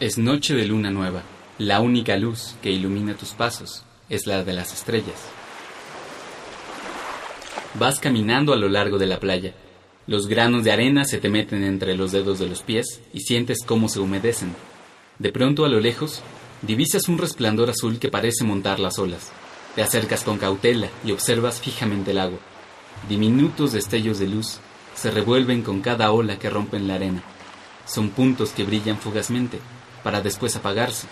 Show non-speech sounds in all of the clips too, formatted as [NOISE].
Es noche de luna nueva. La única luz que ilumina tus pasos es la de las estrellas. Vas caminando a lo largo de la playa. Los granos de arena se te meten entre los dedos de los pies y sientes cómo se humedecen. De pronto a lo lejos, divisas un resplandor azul que parece montar las olas. Te acercas con cautela y observas fijamente el agua. Diminutos destellos de luz se revuelven con cada ola que rompe en la arena. Son puntos que brillan fugazmente para después apagarse.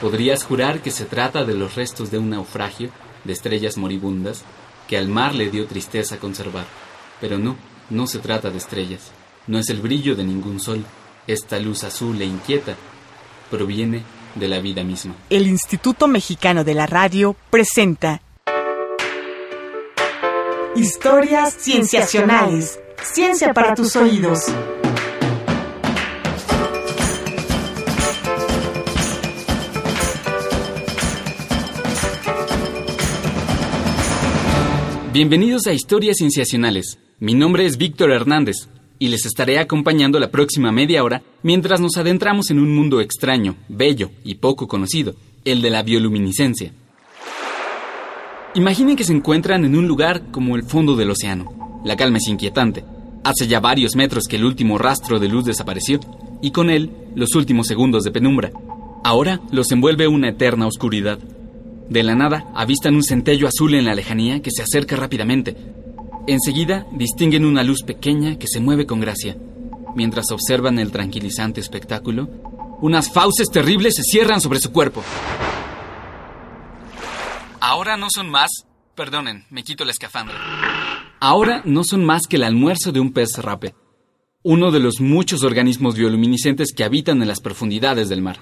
Podrías jurar que se trata de los restos de un naufragio de estrellas moribundas que al mar le dio tristeza conservar. Pero no, no se trata de estrellas. No es el brillo de ningún sol. Esta luz azul e inquieta proviene de la vida misma. El Instituto Mexicano de la Radio presenta Historias Cienciacionales. Ciencia para tus oídos. Bienvenidos a Historias Cienciacionales. Mi nombre es Víctor Hernández y les estaré acompañando la próxima media hora mientras nos adentramos en un mundo extraño, bello y poco conocido, el de la bioluminiscencia. Imaginen que se encuentran en un lugar como el fondo del océano. La calma es inquietante. Hace ya varios metros que el último rastro de luz desapareció y con él los últimos segundos de penumbra. Ahora los envuelve una eterna oscuridad. De la nada, avistan un centello azul en la lejanía que se acerca rápidamente. Enseguida, distinguen una luz pequeña que se mueve con gracia. Mientras observan el tranquilizante espectáculo, unas fauces terribles se cierran sobre su cuerpo. Ahora no son más... Perdonen, me quito la escafandra. Ahora no son más que el almuerzo de un pez rape, uno de los muchos organismos bioluminiscentes que habitan en las profundidades del mar.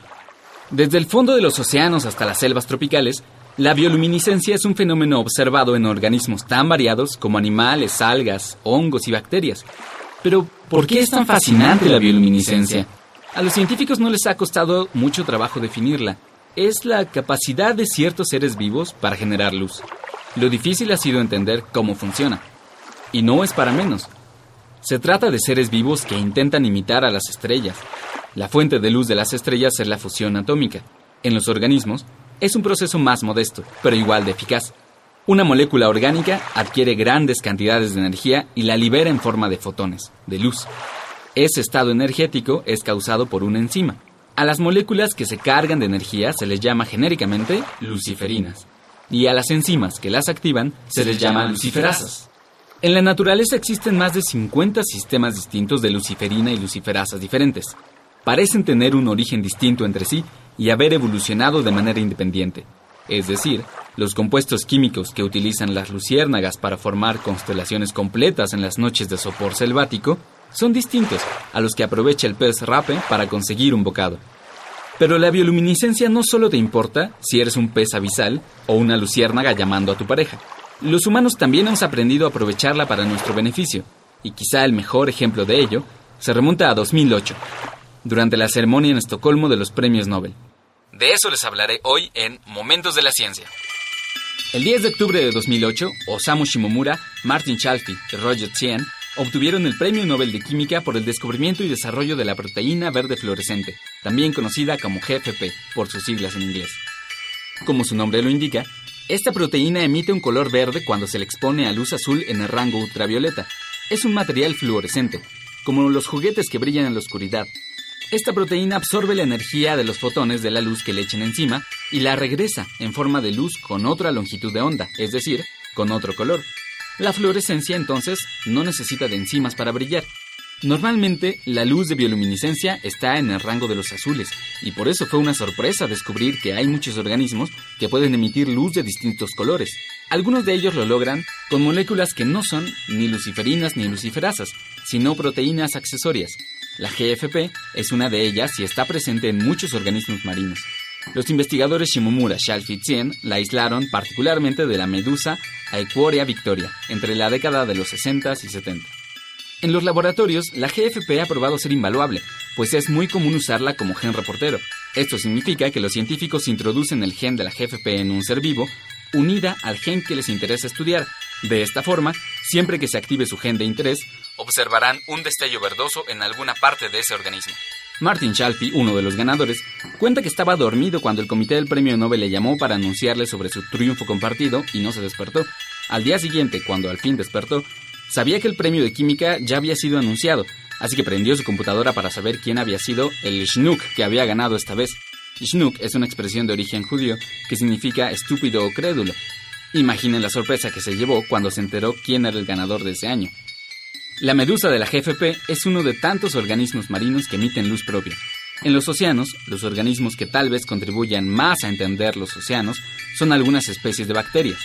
Desde el fondo de los océanos hasta las selvas tropicales, la bioluminiscencia es un fenómeno observado en organismos tan variados como animales, algas, hongos y bacterias. Pero, ¿por qué es tan fascinante la bioluminiscencia? A los científicos no les ha costado mucho trabajo definirla. Es la capacidad de ciertos seres vivos para generar luz. Lo difícil ha sido entender cómo funciona. Y no es para menos. Se trata de seres vivos que intentan imitar a las estrellas, la fuente de luz de las estrellas es la fusión atómica. En los organismos, es un proceso más modesto, pero igual de eficaz. Una molécula orgánica adquiere grandes cantidades de energía y la libera en forma de fotones, de luz. Ese estado energético es causado por una enzima. A las moléculas que se cargan de energía se les llama genéricamente luciferinas, y a las enzimas que las activan se les llama luciferasas. En la naturaleza existen más de 50 sistemas distintos de luciferina y luciferasas diferentes parecen tener un origen distinto entre sí y haber evolucionado de manera independiente. Es decir, los compuestos químicos que utilizan las luciérnagas para formar constelaciones completas en las noches de sopor selvático son distintos a los que aprovecha el pez rape para conseguir un bocado. Pero la bioluminiscencia no solo te importa si eres un pez abisal o una luciérnaga llamando a tu pareja. Los humanos también hemos aprendido a aprovecharla para nuestro beneficio, y quizá el mejor ejemplo de ello se remonta a 2008, durante la ceremonia en Estocolmo de los premios Nobel. De eso les hablaré hoy en Momentos de la Ciencia. El 10 de octubre de 2008, Osamu Shimomura, Martin Chalfie y Roger Tsien obtuvieron el Premio Nobel de Química por el descubrimiento y desarrollo de la proteína verde fluorescente, también conocida como GFP por sus siglas en inglés. Como su nombre lo indica, esta proteína emite un color verde cuando se le expone a luz azul en el rango ultravioleta. Es un material fluorescente, como los juguetes que brillan en la oscuridad, esta proteína absorbe la energía de los fotones de la luz que le echen encima y la regresa en forma de luz con otra longitud de onda, es decir, con otro color. La fluorescencia entonces no necesita de enzimas para brillar. Normalmente la luz de bioluminiscencia está en el rango de los azules y por eso fue una sorpresa descubrir que hay muchos organismos que pueden emitir luz de distintos colores. Algunos de ellos lo logran con moléculas que no son ni luciferinas ni luciferasas, sino proteínas accesorias, la GFP es una de ellas y está presente en muchos organismos marinos. Los investigadores Shimomura, Shalfi y Tsien la aislaron particularmente de la medusa Aequorea victoria entre la década de los 60 y 70. En los laboratorios, la GFP ha probado ser invaluable, pues es muy común usarla como gen reportero. Esto significa que los científicos introducen el gen de la GFP en un ser vivo, unida al gen que les interesa estudiar. De esta forma, Siempre que se active su gen de interés, observarán un destello verdoso en alguna parte de ese organismo. Martin Shalfie, uno de los ganadores, cuenta que estaba dormido cuando el comité del premio Nobel le llamó para anunciarle sobre su triunfo compartido y no se despertó. Al día siguiente, cuando al fin despertó, sabía que el premio de química ya había sido anunciado, así que prendió su computadora para saber quién había sido el Schnook que había ganado esta vez. Schnook es una expresión de origen judío que significa estúpido o crédulo. Imaginen la sorpresa que se llevó cuando se enteró quién era el ganador de ese año. La medusa de la GFP es uno de tantos organismos marinos que emiten luz propia. En los océanos, los organismos que tal vez contribuyan más a entender los océanos son algunas especies de bacterias.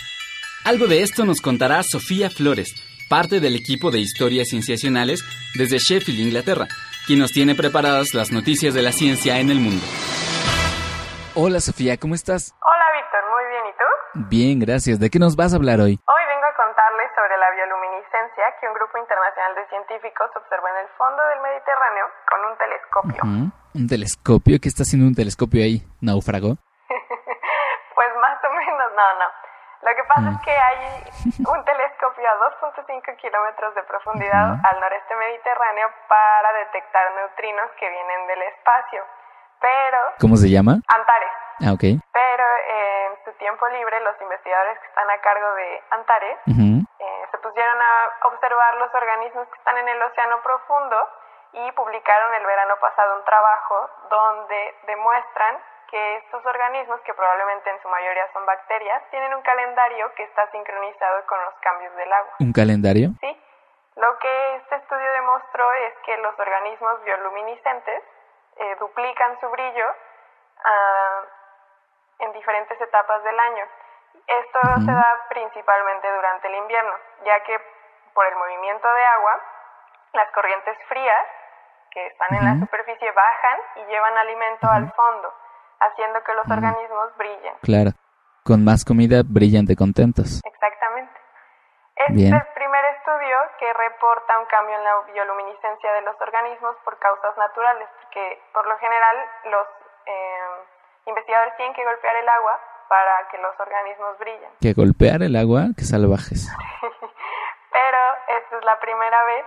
Algo de esto nos contará Sofía Flores, parte del equipo de historias cienciacionales desde Sheffield, Inglaterra, quien nos tiene preparadas las noticias de la ciencia en el mundo. Hola Sofía, ¿cómo estás? Hola Víctor, muy bien, ¿y tú? Bien, gracias. ¿De qué nos vas a hablar hoy? Hoy vengo a contarles sobre la bioluminiscencia que un grupo internacional de científicos observó en el fondo del Mediterráneo con un telescopio. Ujú, ¿Un telescopio? ¿Qué está haciendo un telescopio ahí? ¿Náufrago? [LAUGHS] Pues más o menos, no, no. Lo que pasa es que hay un telescopio a 2.5 kilómetros de profundidad al noreste mediterráneo para detectar neutrinos que vienen del espacio. Pero, ¿Cómo se llama? Antares. Ah, ok. Pero eh, su tiempo libre, los investigadores que están a cargo de Antares Ujú, eh, se pusieron a observar los organismos que están en el océano profundo y publicaron el verano pasado un trabajo donde demuestran que estos organismos, que probablemente en su mayoría son bacterias, tienen un calendario que está sincronizado con los cambios del agua. ¿Un calendario? Sí, lo que este estudio demostró es que los organismos bioluminiscentes eh, duplican su brillo ah, en diferentes etapas del año. Esto Ujú. se da principalmente durante el invierno, ya que por el movimiento de agua, las corrientes frías que están en la superficie bajan y llevan alimento al fondo, haciendo que los organismos brillen. Claro. Con más comida brillan de contentos. Exactamente. Este Bien. es el primer estudio que reporta un cambio en la bioluminiscencia de los organismos por causas naturales, porque por lo general los eh, investigadores tienen que golpear el agua para que los organismos brillen. Que golpear el agua, que salvajes. [LAUGHS] Pero esta es la primera vez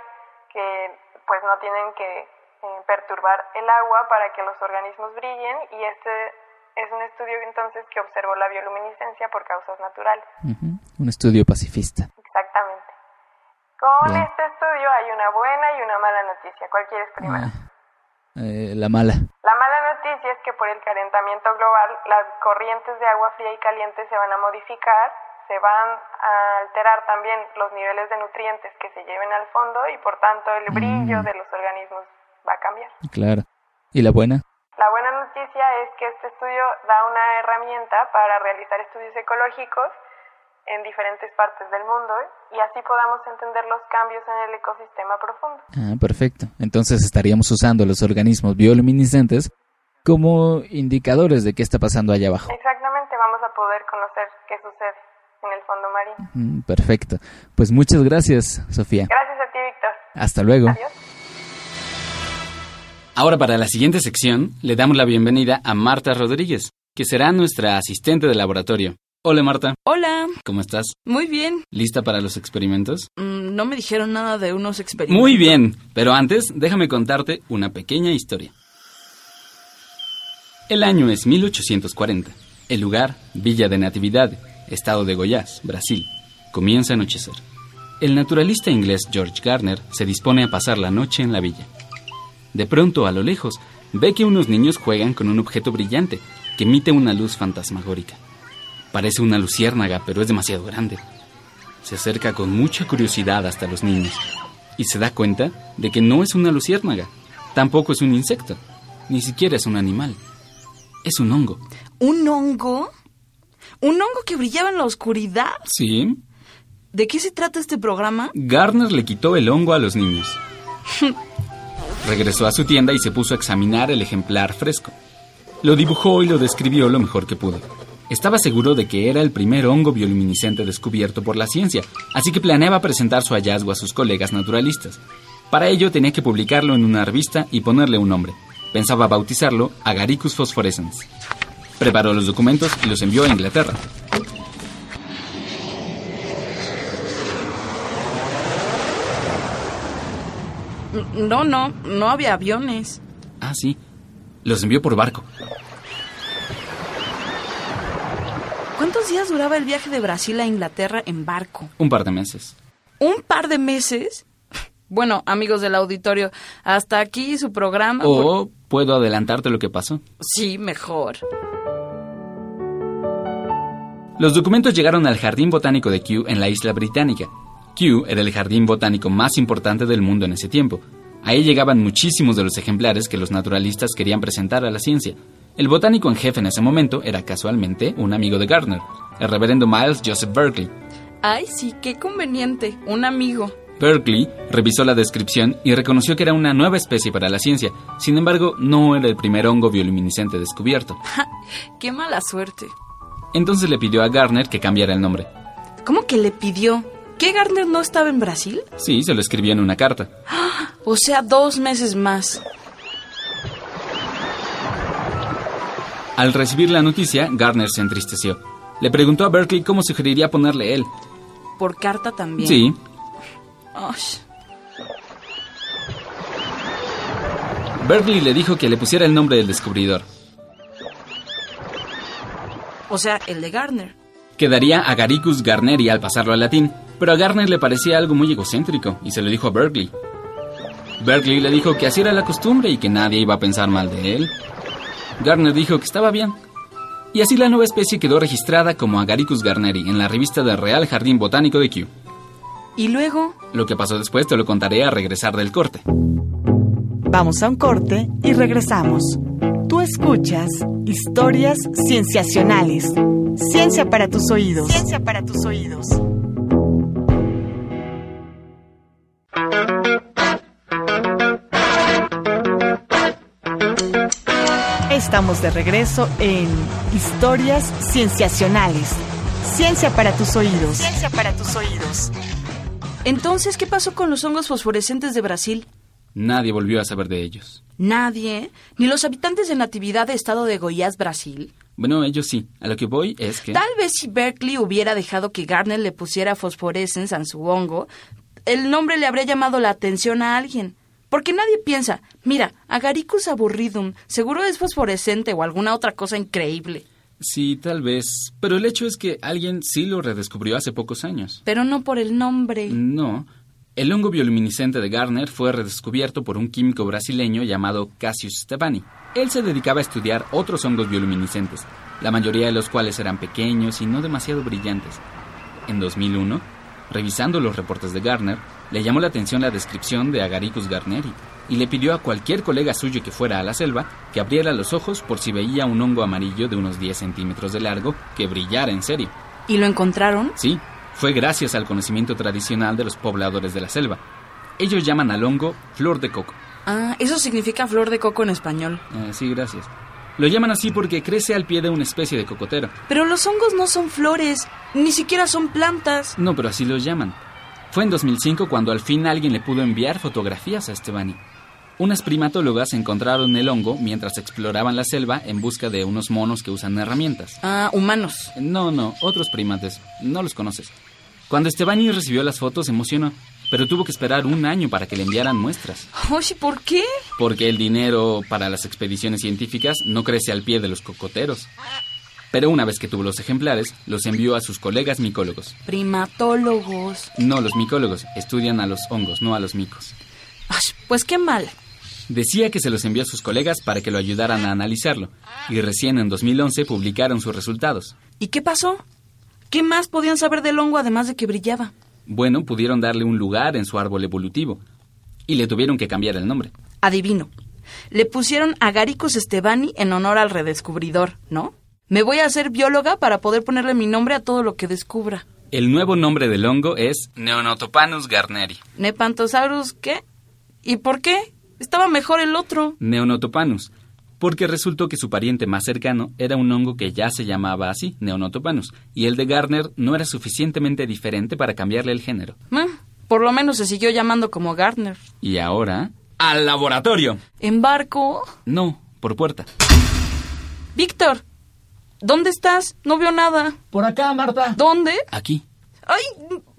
que pues no tienen que eh, perturbar el agua para que los organismos brillen y este es un estudio entonces que observó la bioluminiscencia por causas naturales. Un estudio pacifista. Exactamente. Con este estudio hay una buena y una mala noticia. ¿Cuál quieres primero? Ah, eh, la mala. La mala noticia es que por el calentamiento global las corrientes de agua fría y caliente se van a modificar, se van a alterar también los niveles de nutrientes que se lleven al fondo y por tanto el brillo Mm. de los organismos va a cambiar. Claro. ¿Y la buena? La buena noticia es que este estudio da una herramienta para realizar estudios ecológicos en diferentes partes del mundo y así podamos entender los cambios en el ecosistema profundo. Ah, perfecto. Entonces estaríamos usando los organismos bioluminiscentes como indicadores de qué está pasando allá abajo. Exactamente, vamos a poder conocer qué sucede en el fondo marino. Mm, perfecto. Pues muchas gracias, Sofía. Gracias a ti, Víctor. Hasta luego. Adiós. Ahora para la siguiente sección le damos la bienvenida a Marta Rodríguez, que será nuestra asistente de laboratorio. Hola Marta, Hola, ¿cómo estás? muy bien. ¿Lista para los experimentos? Mm, no me dijeron nada de unos experimentos. Muy bien, pero antes déjame contarte una pequeña historia. El año es 1840. El lugar, Villa de Natividad, estado de Goiás, Brasil. Comienza a anochecer. El naturalista inglés George Garner se dispone a pasar la noche en la villa. De pronto, a lo lejos, ve que unos niños juegan con un objeto brillante que emite una luz fantasmagórica. Parece una luciérnaga, pero es demasiado grande. Se acerca con mucha curiosidad hasta los niños y se da cuenta de que no es una luciérnaga, tampoco es un insecto, ni siquiera es un animal. Es un hongo. ¿Un hongo? ¿Un hongo que brillaba en la oscuridad? ¿Sí? ¿De qué se trata este programa? Garner le quitó el hongo a los niños. [LAUGHS] Regresó a su tienda y se puso a examinar el ejemplar fresco. Lo dibujó y lo describió lo mejor que pudo. Estaba seguro de que era el primer hongo bioluminiscente descubierto por la ciencia, así que planeaba presentar su hallazgo a sus colegas naturalistas. Para ello tenía que publicarlo en una revista y ponerle un nombre. Pensaba bautizarlo Agaricus phosphorescens. Preparó los documentos y los envió a Inglaterra. No, no, no había aviones. Ah, sí. Los envió por barco. ¿Cuántos días duraba el viaje de Brasil a Inglaterra en barco? Un par de meses. ¿Un par de meses? [LAUGHS] Bueno, amigos del auditorio, hasta aquí su programa. O puedo adelantarte lo que pasó. Sí, mejor. Los documentos llegaron al Jardín Botánico de Kew en la isla británica. Kew era el jardín botánico más importante del mundo en ese tiempo. Ahí llegaban muchísimos de los ejemplares que los naturalistas querían presentar a la ciencia. El botánico en jefe en ese momento era casualmente un amigo de Gardner, el reverendo Miles Joseph Berkeley. Ay, sí, qué conveniente. Un amigo. Berkeley revisó la descripción y reconoció que era una nueva especie para la ciencia. Sin embargo, no era el primer hongo bioluminiscente descubierto. [LAUGHS] qué mala suerte. Entonces le pidió a Gardner que cambiara el nombre. ¿Cómo que le pidió? ¿Qué Gardner no estaba en Brasil? Sí, se lo escribió en una carta. O sea, dos meses más. Al recibir la noticia, Gardner se entristeció. Le preguntó a Berkeley cómo sugeriría ponerle él. ¿Por carta también? Sí. Berkeley le dijo que le pusiera el nombre del descubridor. o sea, el de Gardner. Quedaría Agaricus Garneri al pasarlo al latín, pero a Gardner le parecía algo muy egocéntrico y se lo dijo a Berkeley. Berkeley le dijo que así era la costumbre y que nadie iba a pensar mal de él. Gardner dijo que estaba bien. Y así la nueva especie quedó registrada como Agaricus garneri en la revista del Real Jardín Botánico de Kew. Y luego, Lo que pasó después te lo contaré a regresar del corte. Vamos a un corte y regresamos. Tú escuchas historias cienciacionales. Ciencia para tus oídos. Ciencia para tus oídos. Estamos de regreso en Historias Cienciacionales. Ciencia para tus oídos. Ciencia para tus oídos. Entonces, ¿qué pasó con los hongos fosforescentes de Brasil? Nadie volvió a saber de ellos. Nadie, ni los habitantes de Natividad de Estado de Goiás, Brasil. Bueno, ellos sí. A lo que voy es que... Tal vez si Berkeley hubiera dejado que Gardner le pusiera fosforescence a su hongo, el nombre le habría llamado la atención a alguien. Porque nadie piensa, mira, Agaricus aburridum, seguro es fosforescente o alguna otra cosa increíble. Sí, tal vez. Pero el hecho es que alguien sí lo redescubrió hace pocos años. Pero no por el nombre. No. El hongo bioluminiscente de Gardner fue redescubierto por un químico brasileño llamado Cassius Stefani. Él se dedicaba a estudiar otros hongos bioluminiscentes, la mayoría de los cuales eran pequeños y no demasiado brillantes. En 2001, revisando los reportes de Gardner, le llamó la atención la descripción de Agaricus garneri y le pidió a cualquier colega suyo que fuera a la selva que abriera los ojos por si veía un hongo amarillo de unos 10 centímetros de largo que brillara en serio. ¿Y lo encontraron? Sí, fue gracias al conocimiento tradicional de los pobladores de la selva. Ellos llaman al hongo flor de coco. Ah, eso significa flor de coco en español. Eh, sí, gracias. Lo llaman así porque crece al pie de una especie de cocotero. Pero los hongos no son flores, ni siquiera son plantas. No, pero así los llaman. Fue en 2005 cuando al fin alguien le pudo enviar fotografías a Estebani. Unas primatólogas encontraron el hongo mientras exploraban la selva en busca de unos monos que usan herramientas. Ah, humanos. No, no, otros primates. No los conoces. Cuando Estebani recibió las fotos se emocionó, pero tuvo que esperar un año para que le enviaran muestras. Oye, ¿por qué? Porque el dinero para las expediciones científicas no crece al pie de los cocoteros. Pero una vez que tuvo los ejemplares, los envió a sus colegas micólogos. Primatólogos. No, los micólogos estudian a los hongos, no a los micos. Ay, pues qué mal. Decía que se los envió a sus colegas para que lo ayudaran a analizarlo, y recién en 2011 publicaron sus resultados. ¿Y qué pasó? ¿Qué más podían saber del hongo además de que brillaba? Bueno, pudieron darle un lugar en su árbol evolutivo, y le tuvieron que cambiar el nombre. Adivino. Le pusieron Agaricus Estebani en honor al redescubridor, ¿no? Me voy a hacer bióloga para poder ponerle mi nombre a todo lo que descubra. El nuevo nombre del hongo es Neonotopanus garneri. ¿Nepantosaurus qué? ¿Y por qué? Estaba mejor el otro. Neonotopanus, porque resultó que su pariente más cercano era un hongo que ya se llamaba así, Neonotopanus, y el de Gardner no era suficientemente diferente para cambiarle el género. Por lo menos se siguió llamando como Gardner. Y ahora... ¡Al laboratorio! ¿En barco? No, por puerta. Víctor, ¿dónde estás? No veo nada. Por acá, Marta. ¿Dónde? Aquí, Ay,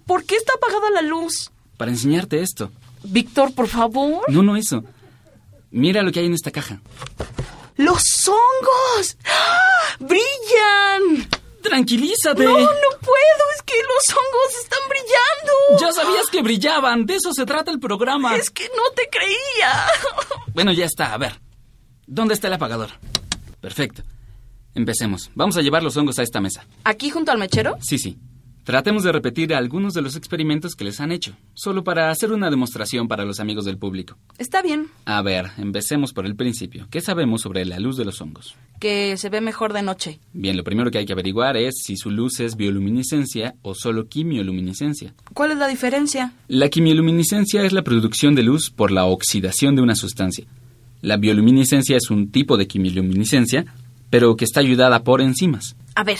¿por qué está apagada la luz? para enseñarte esto. Víctor, por favor. No, no eso. Mira lo que hay en esta caja. ¡Los hongos! ¡Ah! ¡Brillan! ¡Tranquilízate! No, no puedo, es que los hongos están brillando. Ya sabías que brillaban, de eso se trata el programa. Es que no te creía. [LAUGHS] Bueno, ya está, a ver. ¿Dónde está el apagador? Perfecto. Empecemos. Vamos a llevar los hongos a esta mesa. ¿Aquí junto al mechero? Sí, sí. Tratemos de repetir algunos de los experimentos que les han hecho, solo para hacer una demostración para los amigos del público. Está bien. A ver, empecemos por el principio. ¿Qué sabemos sobre la luz de los hongos? Que se ve mejor de noche. Bien, lo primero que hay que averiguar es si su luz es bioluminiscencia o solo quimioluminiscencia. ¿Cuál es la diferencia? La quimioluminiscencia es la producción de luz por la oxidación de una sustancia. La bioluminiscencia es un tipo de quimioluminiscencia, pero que está ayudada por enzimas. A ver,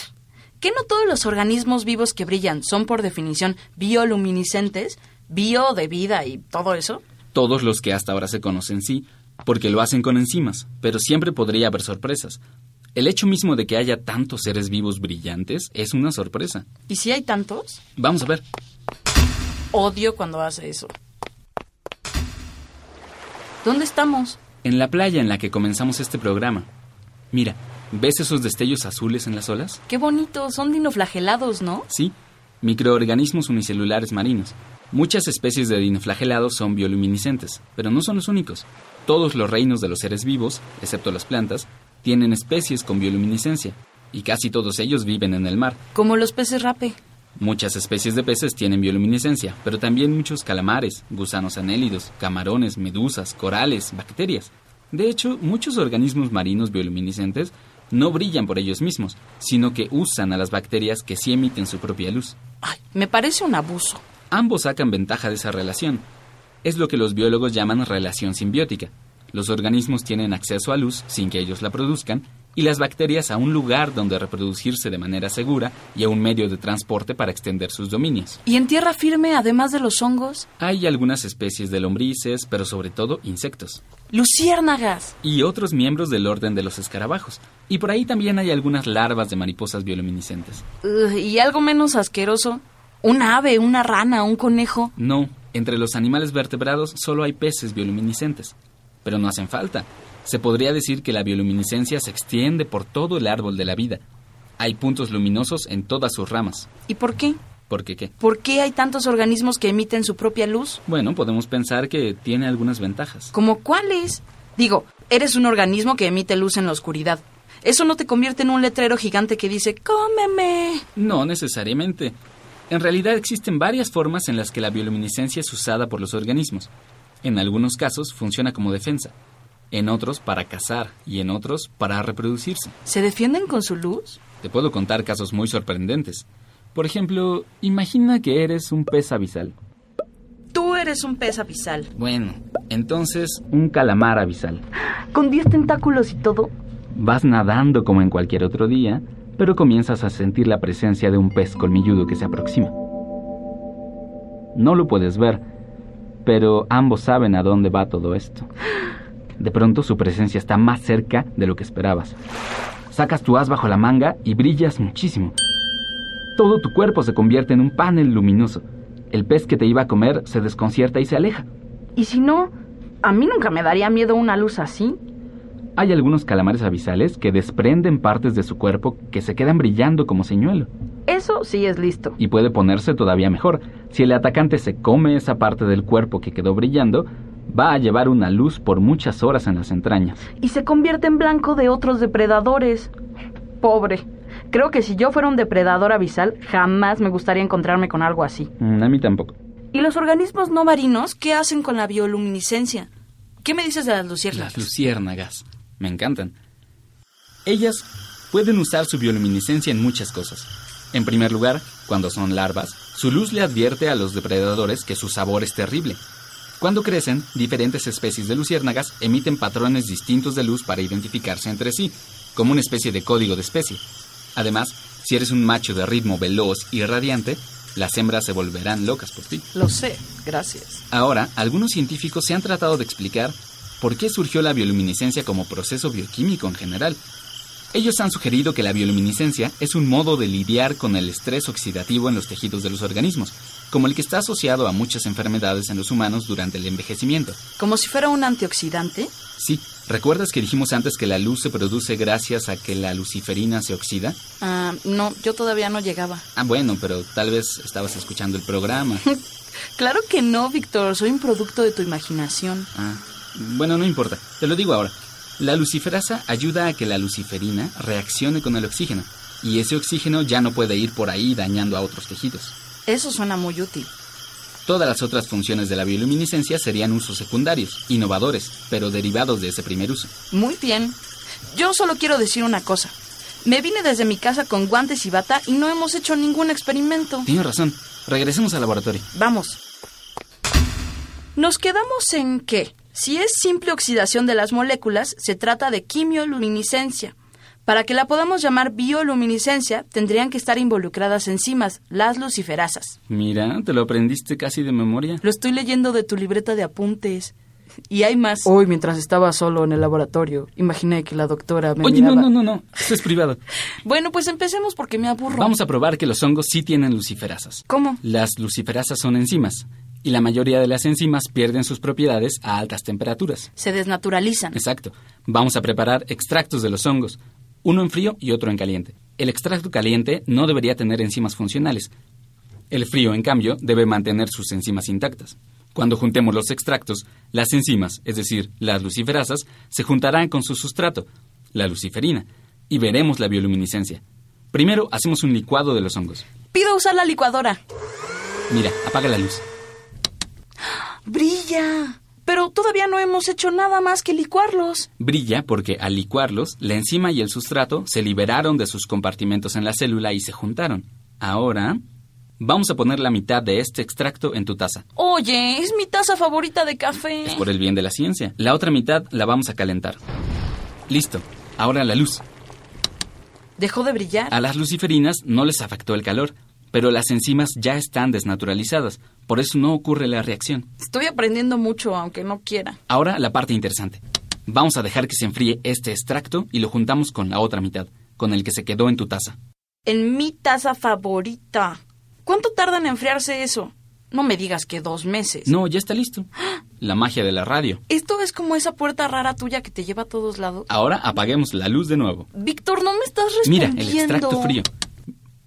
¿qué no todos los organismos vivos que brillan son por definición bioluminiscentes? Bio de vida y todo eso. Todos los que hasta ahora se conocen sí, porque lo hacen con enzimas, pero siempre podría haber sorpresas. El hecho mismo de que haya tantos seres vivos brillantes es una sorpresa. ¿Y si hay tantos? Vamos a ver. Odio cuando hace eso. ¿Dónde estamos? En la playa en la que comenzamos este programa. Mira, ¿ves esos destellos azules en las olas? Qué bonito, son dinoflagelados, ¿no? Sí, microorganismos unicelulares marinos. Muchas especies de dinoflagelados son bioluminiscentes, pero no son los únicos. Todos los reinos de los seres vivos, excepto las plantas, tienen especies con bioluminiscencia, y casi todos ellos viven en el mar. Como los peces rape. Muchas especies de peces tienen bioluminiscencia, pero también muchos calamares, gusanos anélidos, camarones, medusas, corales, bacterias. De hecho, muchos organismos marinos bioluminiscentes no brillan por ellos mismos, sino que usan a las bacterias que sí emiten su propia luz. Ay, me parece un abuso. Ambos sacan ventaja de esa relación. Es lo que los biólogos llaman relación simbiótica. Los organismos tienen acceso a luz sin que ellos la produzcan y las bacterias a un lugar donde reproducirse de manera segura y a un medio de transporte para extender sus dominios. ¿Y en tierra firme, además de los hongos? Hay algunas especies de lombrices, pero sobre todo insectos. Luciérnagas. Y otros miembros del orden de los escarabajos. Y por ahí también hay algunas larvas de mariposas bioluminiscentes. Uh, ¿Y algo menos asqueroso? ¿Un ave, una rana, un conejo? No, entre los animales vertebrados solo hay peces bioluminiscentes. Pero no hacen falta. Se podría decir que la bioluminiscencia se extiende por todo el árbol de la vida. Hay puntos luminosos en todas sus ramas. ¿Y por qué? ¿Por qué qué? ¿Por qué hay tantos organismos que emiten su propia luz? Bueno, podemos pensar que tiene algunas ventajas. ¿Como cuáles? Digo, eres un organismo que emite luz en la oscuridad. Eso no te convierte en un letrero gigante que dice ¡Cómeme! No necesariamente. En realidad existen varias formas en las que la bioluminiscencia es usada por los organismos. En algunos casos funciona como defensa, en otros para cazar y en otros para reproducirse. ¿Se defienden con su luz? Te puedo contar casos muy sorprendentes. Por ejemplo, imagina que eres un pez abisal. Tú eres un pez abisal. Bueno, entonces un calamar abisal. ¿Con 10 tentáculos y todo? Vas nadando como en cualquier otro día, pero comienzas a sentir la presencia de un pez colmilludo que se aproxima. No lo puedes ver, pero ambos saben a dónde va todo esto. De pronto su presencia está más cerca de lo que esperabas. Sacas tu as bajo la manga y brillas muchísimo. Todo tu cuerpo se convierte en un panel luminoso. El pez que te iba a comer se desconcierta y se aleja. ¿Y si no? A mí nunca me daría miedo una luz así. Hay algunos calamares abisales que desprenden partes de su cuerpo que se quedan brillando como señuelo. Eso sí es listo. Y puede ponerse todavía mejor. Si el atacante se come esa parte del cuerpo que quedó brillando, va a llevar una luz por muchas horas en las entrañas. Y se convierte en blanco de otros depredadores. Pobre. Creo que si yo fuera un depredador abisal, jamás me gustaría encontrarme con algo así. Mm, a mí tampoco. ¿Y los organismos no marinos qué hacen con la bioluminiscencia? ¿Qué me dices de las luciérnagas? Las luciérnagas. Me encantan. Ellas pueden usar su bioluminiscencia en muchas cosas. En primer lugar, cuando son larvas, su luz le advierte a los depredadores que su sabor es terrible. Cuando crecen, diferentes especies de luciérnagas emiten patrones distintos de luz para identificarse entre sí, como una especie de código de especie. Además, si eres un macho de ritmo veloz y radiante, las hembras se volverán locas por ti. Lo sé, gracias. Ahora, algunos científicos se han tratado de explicar por qué surgió la bioluminiscencia como proceso bioquímico en general. Ellos han sugerido que la bioluminiscencia es un modo de lidiar con el estrés oxidativo en los tejidos de los organismos, como el que está asociado a muchas enfermedades en los humanos durante el envejecimiento. Como si fuera un antioxidante. Sí, ¿recuerdas que dijimos antes que la luz se produce gracias a que la luciferina se oxida? Ah, no, yo todavía no llegaba. Ah, bueno, pero tal vez estabas escuchando el programa. [LAUGHS] claro que no, Víctor, soy un producto de tu imaginación. Ah, bueno, no importa, te lo digo ahora. La luciferasa ayuda a que la luciferina reaccione con el oxígeno y ese oxígeno ya no puede ir por ahí dañando a otros tejidos. Eso suena muy útil. Todas las otras funciones de la bioluminiscencia serían usos secundarios, innovadores, pero derivados de ese primer uso. Muy bien. Yo solo quiero decir una cosa. Me vine desde mi casa con guantes y bata y no hemos hecho ningún experimento. Tienes razón. Regresemos al laboratorio. Vamos. Nos quedamos en que, si es simple oxidación de las moléculas, se trata de quimioluminiscencia. Para que la podamos llamar bioluminiscencia, tendrían que estar involucradas enzimas, las luciferasas. Mira, te lo aprendiste casi de memoria. Lo estoy leyendo de tu libreta de apuntes. Y hay más. Hoy, mientras estaba solo en el laboratorio, imaginé que la doctora me Oye, no, no, no, no. Eso es privado. [LAUGHS] bueno, pues empecemos porque me aburro. Vamos a probar que los hongos sí tienen luciferasas. ¿Cómo? Las luciferasas son enzimas. Y la mayoría de las enzimas pierden sus propiedades a altas temperaturas. Se desnaturalizan. Exacto. Vamos a preparar extractos de los hongos uno en frío y otro en caliente. El extracto caliente no debería tener enzimas funcionales. El frío, en cambio, debe mantener sus enzimas intactas. Cuando juntemos los extractos, las enzimas, es decir, las luciferasas, se juntarán con su sustrato, la luciferina, y veremos la bioluminiscencia. Primero hacemos un licuado de los hongos. Pido usar la licuadora. Mira, apaga la luz. ¡Brilla! Pero todavía no hemos hecho nada más que licuarlos. Brilla porque al licuarlos, la enzima y el sustrato se liberaron de sus compartimentos en la célula y se juntaron. Ahora, vamos a poner la mitad de este extracto en tu taza. Oye, es mi taza favorita de café. Es por el bien de la ciencia. La otra mitad la vamos a calentar. Listo. Ahora la luz. ¿Dejó de brillar? A las luciferinas no les afectó el calor, pero las enzimas ya están desnaturalizadas, por eso no ocurre la reacción. Estoy aprendiendo mucho, aunque no quiera. Ahora la parte interesante. Vamos a dejar que se enfríe este extracto y lo juntamos con la otra mitad, con el que se quedó en tu taza. En mi taza favorita. ¿Cuánto tarda en enfriarse eso? No me digas que dos meses. No, ya está listo. [GASPS] La magia de la radio. Esto es como esa puerta rara tuya que te lleva a todos lados. Ahora apaguemos la luz de nuevo. Víctor, no me estás respondiendo. Mira, el extracto frío.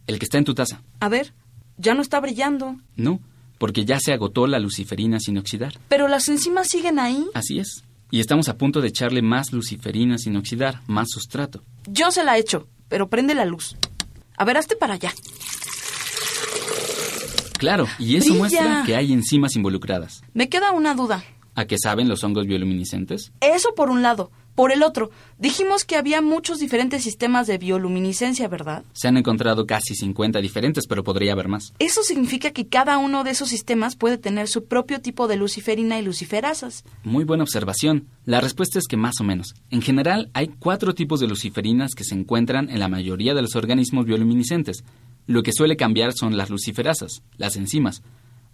El que está en tu taza. A ver, ya no está brillando. No, porque ya se agotó la luciferina sin oxidar. Pero las enzimas siguen ahí. Así es. Y estamos a punto de echarle más luciferina sin oxidar, más sustrato. Yo se la echo, pero prende la luz. A ver, hazte para allá. Claro, y eso muestra que hay enzimas involucradas. Me queda una duda. ¿A qué saben los hongos bioluminiscentes? Eso por un lado. Por el otro, dijimos que había muchos diferentes sistemas de bioluminiscencia, ¿verdad? Se han encontrado casi 50 diferentes, pero podría haber más. Eso significa que cada uno de esos sistemas puede tener su propio tipo de luciferina y luciferasas. Muy buena observación. La respuesta es que más o menos. En general, hay cuatro tipos de luciferinas que se encuentran en la mayoría de los organismos bioluminiscentes. Lo que suele cambiar son las luciferasas, las enzimas.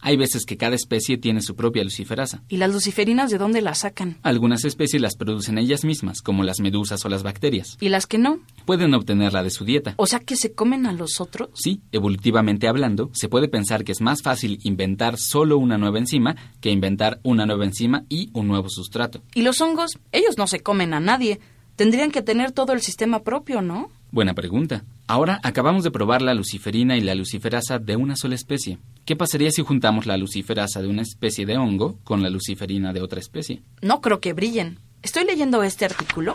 Hay veces que cada especie tiene su propia luciferasa. ¿Y las luciferinas de dónde las sacan? Algunas especies las producen ellas mismas, como las medusas o las bacterias. ¿Y las que no? Pueden obtenerla de su dieta. ¿O sea que se comen a los otros? Sí, evolutivamente hablando, se puede pensar que es más fácil inventar solo una nueva enzima que inventar una nueva enzima y un nuevo sustrato. ¿Y los hongos? Ellos no se comen a nadie. Tendrían que tener todo el sistema propio, ¿no? Buena pregunta. Ahora acabamos de probar la luciferina y la luciferasa de una sola especie. ¿Qué pasaría si juntamos la luciferasa de una especie de hongo con la luciferina de otra especie? No creo que brillen. Estoy leyendo este artículo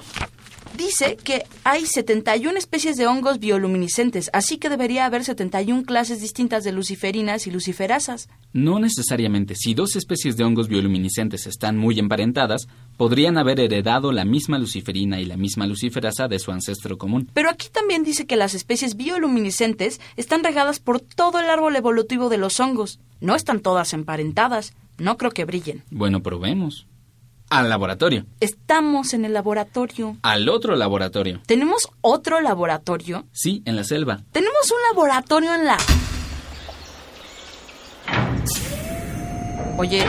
dice que hay 71 especies de hongos bioluminiscentes, así que debería haber 71 clases distintas de luciferinas y luciferasas. No necesariamente. Si dos especies de hongos bioluminiscentes están muy emparentadas, podrían haber heredado la misma luciferina y la misma luciferasa de su ancestro común. Pero aquí también dice que las especies bioluminiscentes están regadas por todo el árbol evolutivo de los hongos. No están todas emparentadas. No creo que brillen. Bueno, probemos. Al laboratorio. Estamos en el laboratorio. Al otro laboratorio. ¿Tenemos otro laboratorio? Sí, en la selva. Tenemos un laboratorio en la... Oye,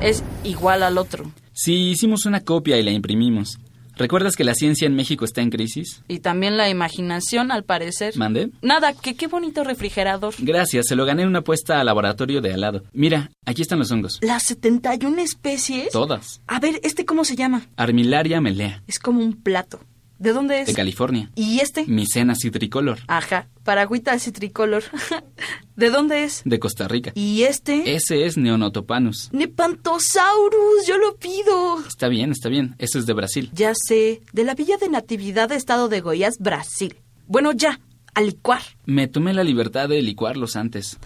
es igual al otro. Sí, hicimos una copia y la imprimimos. ¿Recuerdas que la ciencia en México está en crisis? Y también la imaginación, al parecer. ¿Mande? Nada, que qué bonito refrigerador. Gracias, se lo gané en una apuesta al laboratorio de al lado. Mira, aquí están los hongos. ¿Las 71 especies? Todas. A ver, ¿este cómo se llama? Armillaria melea, Es como un plato. ¿De dónde es? de California. ¿Y este? Micena citricolor, Ajá, paragüita citricolor. [LAUGHS] ¿De dónde es? de Costa Rica. ¿Y este? Ese es Neonotopanus. Nepantosaurus, yo lo pido. Está bien, está bien. Eso es de Brasil. Ya sé, de la Villa de Natividad, Estado de Goiás, Brasil. Bueno, ya, a licuar. Me tomé la libertad de licuarlos antes.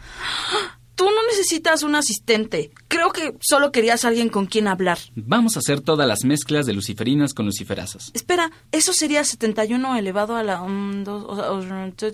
Tú no necesitas un asistente. Creo que solo querías alguien con quien hablar. Vamos a hacer todas las mezclas de luciferinas con luciferasas. Espera, eso sería 71 elevado a la... um, dos- o sea, o sea,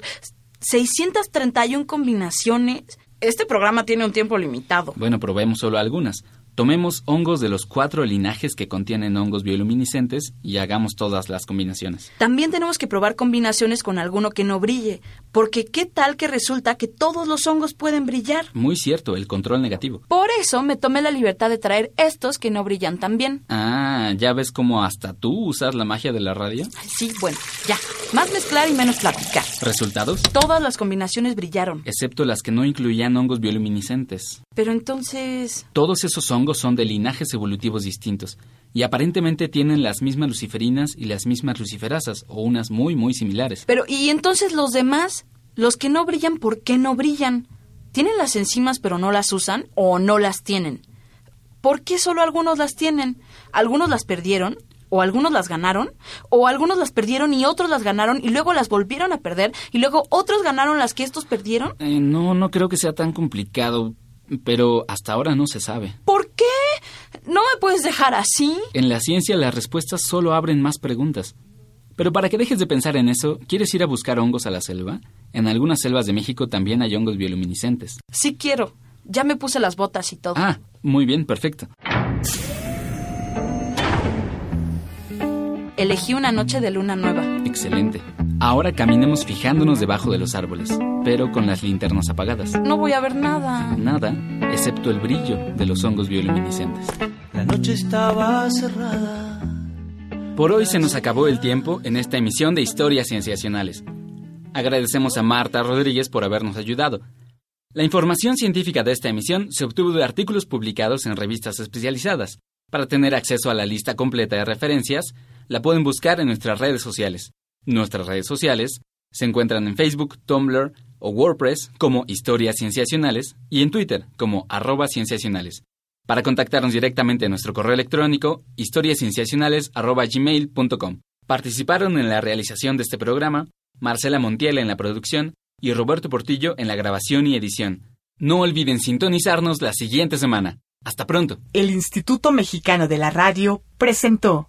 631 combinaciones. Este programa tiene un tiempo limitado. Bueno, probemos solo algunas. Tomemos hongos de los cuatro linajes que contienen hongos bioluminiscentes y hagamos todas las combinaciones. También tenemos que probar combinaciones con alguno que no brille, porque qué tal que resulta que todos los hongos pueden brillar. Muy cierto, el control negativo. Por eso me tomé la libertad de traer estos que no brillan tan bien. Ah, ¿ya ves cómo hasta tú usas la magia de la radio? Sí, bueno, ya. Más mezclar y menos platicar. ¿Resultados? Todas las combinaciones brillaron. Excepto las que no incluían hongos bioluminiscentes. Pero entonces... Todos esos hongos son de linajes evolutivos distintos y aparentemente tienen las mismas luciferinas y las mismas luciferasas o unas muy muy similares. Pero, ¿y entonces los demás? Los que no brillan, ¿por qué no brillan? ¿Tienen las enzimas pero no las usan o no las tienen? ¿Por qué solo algunos las tienen? ¿Algunos las perdieron? ¿O algunos las ganaron? ¿O algunos las perdieron y otros las ganaron y luego las volvieron a perder y luego otros ganaron las que estos perdieron? Eh, no, no creo que sea tan complicado, pero hasta ahora no se sabe. ¿Por qué? ¿No me puedes dejar así? En la ciencia las respuestas solo abren más preguntas. Pero para que dejes de pensar en eso, ¿quieres ir a buscar hongos a la selva? En algunas selvas de México también hay hongos bioluminiscentes. Sí quiero. Ya me puse las botas y todo. Ah, muy bien, perfecto. Elegí una noche de luna nueva. Excelente. Ahora caminemos fijándonos debajo de los árboles, pero con las linternas apagadas. No voy a ver nada. Nada, excepto el brillo de los hongos bioluminiscentes. La noche estaba cerrada. Por hoy se nos acabó el tiempo en esta emisión de Historias Cienciacionales. Agradecemos a Marta Rodríguez por habernos ayudado. La información científica de esta emisión se obtuvo de artículos publicados en revistas especializadas. Para tener acceso a la lista completa de referencias, la pueden buscar en nuestras redes sociales. Nuestras redes sociales se encuentran en Facebook, Tumblr o WordPress como Historias Cienciacionales y en Twitter como arroba cienciacionales. Para contactarnos directamente a nuestro correo electrónico historiascienciacionales.gmail.com. Participaron en la realización de este programa Marcela Montiel en la producción y Roberto Portillo en la grabación y edición. No olviden sintonizarnos la siguiente semana. Hasta pronto. El Instituto Mexicano de la Radio presentó